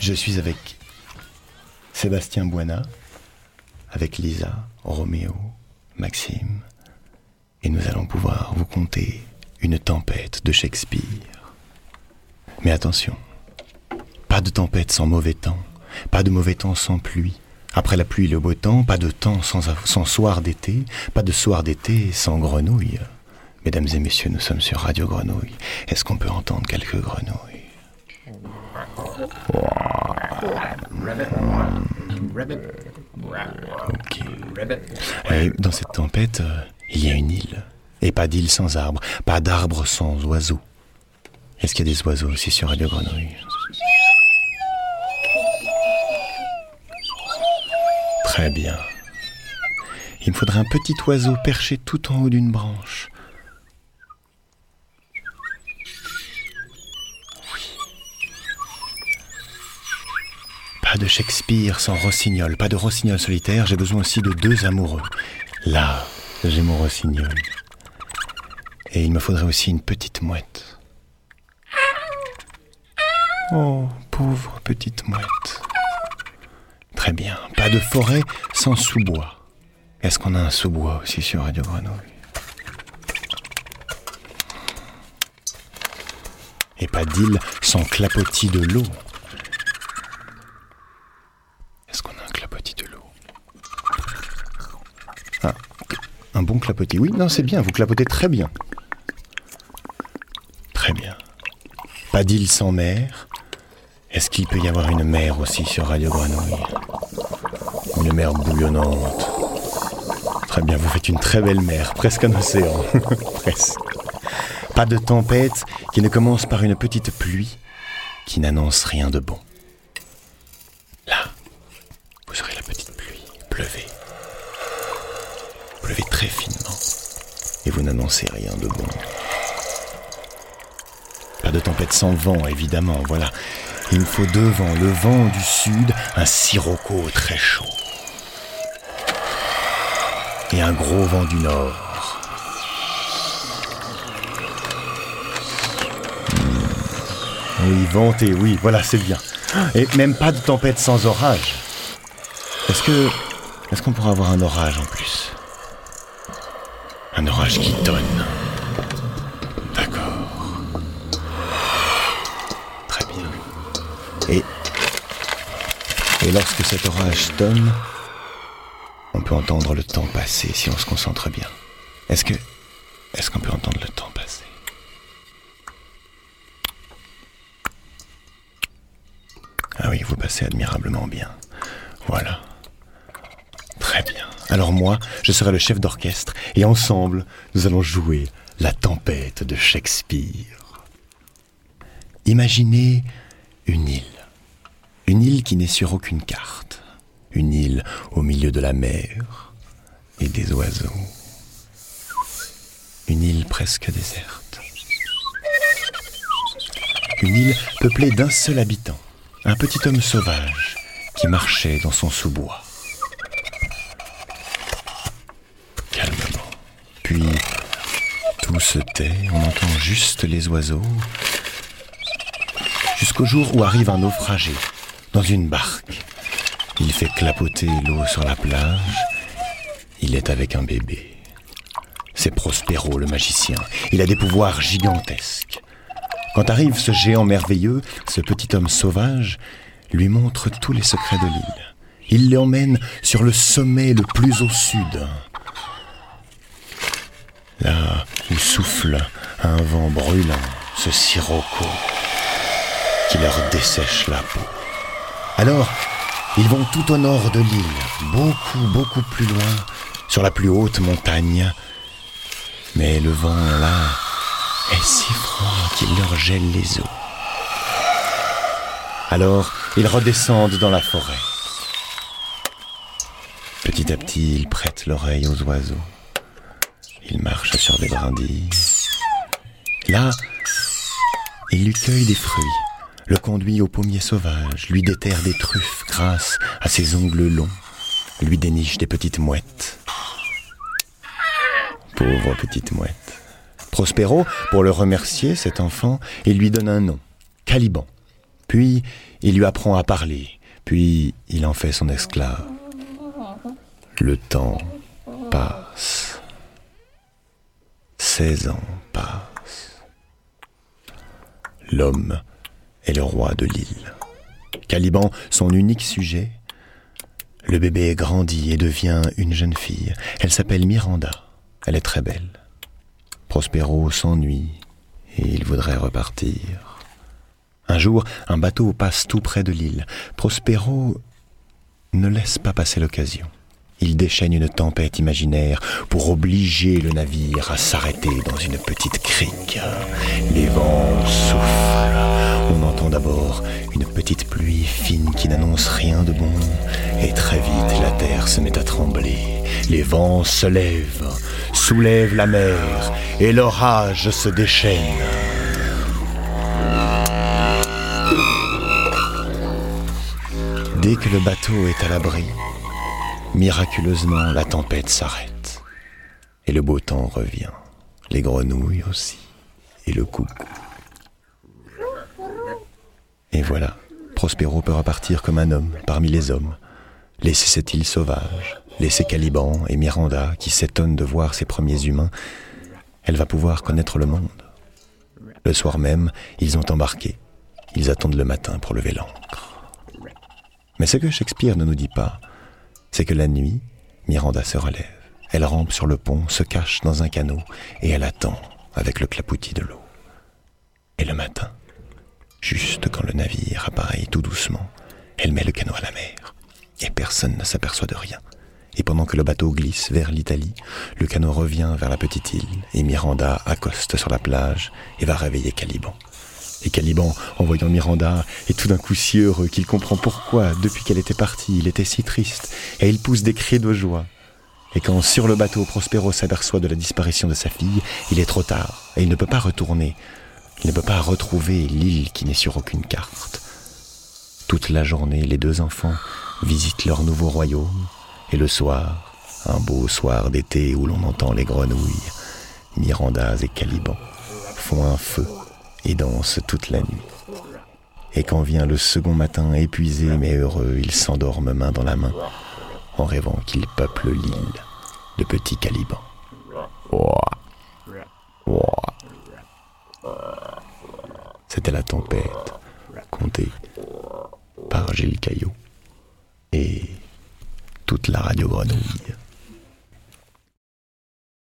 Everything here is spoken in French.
Je suis avec Sébastien Buena, avec Lisa, Roméo, Maxime, et nous allons pouvoir vous conter une tempête de Shakespeare. Mais attention, pas de tempête sans mauvais temps, pas de mauvais temps sans pluie. Après la pluie, le beau temps, pas de temps sans, sans soir d'été, pas de soir d'été sans grenouilles. Mesdames et messieurs, nous sommes sur Radio Grenouille. Est-ce qu'on peut entendre quelques grenouilles? Dans cette tempête, euh, il y a une île. Et pas d'île sans arbre, pas d'arbre sans oiseaux. Est-ce qu'il y a des oiseaux aussi sur Radio Grenouille Très bien. Il me faudrait un petit oiseau perché tout en haut d'une branche. Pas de Shakespeare sans rossignol, pas de rossignol solitaire, j'ai besoin aussi de deux amoureux. Là, j'ai mon rossignol. Et il me faudrait aussi une petite mouette. Oh, pauvre petite mouette. Très bien, pas de forêt sans sous-bois. Est-ce qu'on a un sous-bois aussi sur Radio Grenouille? Et pas d'île sans clapotis de l'eau. Un bon clapotis. Oui, non, c'est bien, vous clapotez très bien. Très bien. Pas d'île sans mer. Est-ce qu'il peut y avoir une mer aussi sur Radio Grenouille? Une mer bouillonnante. Très bien, vous faites une très belle mer, presque un océan. presque. Pas de tempête qui ne commence par une petite pluie qui n'annonce rien de bon. Là, vous aurez la petite pluie. Pleuvez pleuvez finement et vous n'annoncez rien de bon. Pas de tempête sans vent, évidemment, voilà. Il me faut deux vents, le vent du sud, un sirocco très chaud. Et un gros vent du nord. Hmm. Oui, ventez, oui, voilà, c'est bien. Et même pas de tempête sans orage. Est-ce que. Est-ce qu'on pourra avoir un orage en plus? Un orage qui tonne. D'accord. Très bien. Et. Et lorsque cet orage tonne, on peut entendre le temps passer si on se concentre bien. Est-ce que. Est-ce qu'on peut entendre le temps passer? Ah oui, vous passez admirablement bien. Voilà. Alors moi, je serai le chef d'orchestre et ensemble, nous allons jouer la tempête de Shakespeare. Imaginez une île. Une île qui n'est sur aucune carte. Une île au milieu de la mer et des oiseaux. Une île presque déserte. Une île peuplée d'un seul habitant, un petit homme sauvage qui marchait dans son sous-bois. Puis se tait, on entend juste les oiseaux. Jusqu'au jour où arrive un naufragé dans une barque. Il fait clapoter l'eau sur la plage. Il est avec un bébé. C'est Prospero le magicien. Il a des pouvoirs gigantesques. Quand arrive ce géant merveilleux, ce petit homme sauvage lui montre tous les secrets de l'île. Il l'emmène sur le sommet le plus au sud, là où souffle un vent brûlant, ce sirocco qui leur dessèche la peau. Alors, ils vont tout au nord de l'île, beaucoup, beaucoup plus loin, sur la plus haute montagne. Mais le vent là est si froid qu'il leur gèle les os. Alors, ils redescendent dans la forêt. Petit à petit, ils prêtent l'oreille aux oiseaux. Il marche sur des brindilles. Là, il lui cueille des fruits, le conduit au pommier sauvage, lui déterre des truffes grâce à ses ongles longs, lui déniche des petites mouettes. Pauvre petite mouette. Prospero, pour le remercier, cet enfant, il lui donne un nom, Caliban. Puis il lui apprend à parler, puis il en fait son esclave. Le temps passe. 16 ans passent. L'homme est le roi de l'île. Caliban, son unique sujet. Le bébé grandit et devient une jeune fille. Elle s'appelle Miranda. Elle est très belle. Prospero s'ennuie et il voudrait repartir. Un jour, un bateau passe tout près de l'île. Prospero ne laisse pas passer l'occasion. Il déchaîne une tempête imaginaire pour obliger le navire à s'arrêter dans une petite crique. Les vents soufflent. On entend d'abord une petite pluie fine qui n'annonce rien de bon. Et très vite, la terre se met à trembler. Les vents se lèvent, soulèvent la mer, et l'orage se déchaîne. Dès que le bateau est à l'abri, Miraculeusement, la tempête s'arrête. Et le beau temps revient. Les grenouilles aussi. Et le coucou. Et voilà, Prospero peut repartir comme un homme parmi les hommes. Laisser cette île sauvage, laisser Caliban et Miranda qui s'étonnent de voir ces premiers humains. Elle va pouvoir connaître le monde. Le soir même, ils ont embarqué. Ils attendent le matin pour lever l'ancre. Mais ce que Shakespeare ne nous dit pas, c'est que la nuit, Miranda se relève. Elle rampe sur le pont, se cache dans un canot, et elle attend avec le clapoutis de l'eau. Et le matin, juste quand le navire apparaît tout doucement, elle met le canot à la mer, et personne ne s'aperçoit de rien. Et pendant que le bateau glisse vers l'Italie, le canot revient vers la petite île, et Miranda accoste sur la plage et va réveiller Caliban. Et Caliban, en voyant Miranda, est tout d'un coup si heureux qu'il comprend pourquoi, depuis qu'elle était partie, il était si triste, et il pousse des cris de joie. Et quand sur le bateau Prospero s'aperçoit de la disparition de sa fille, il est trop tard, et il ne peut pas retourner. Il ne peut pas retrouver l'île qui n'est sur aucune carte. Toute la journée, les deux enfants visitent leur nouveau royaume, et le soir, un beau soir d'été où l'on entend les grenouilles, Mirandas et Caliban font un feu et dansent toute la nuit. Et quand vient le second matin, épuisé mais heureux, ils s'endorment main dans la main, en rêvant qu'ils peuplent l'île de petits Caliban. C'était la tempête, contée par Gilles Caillot et toute la radio grenouille.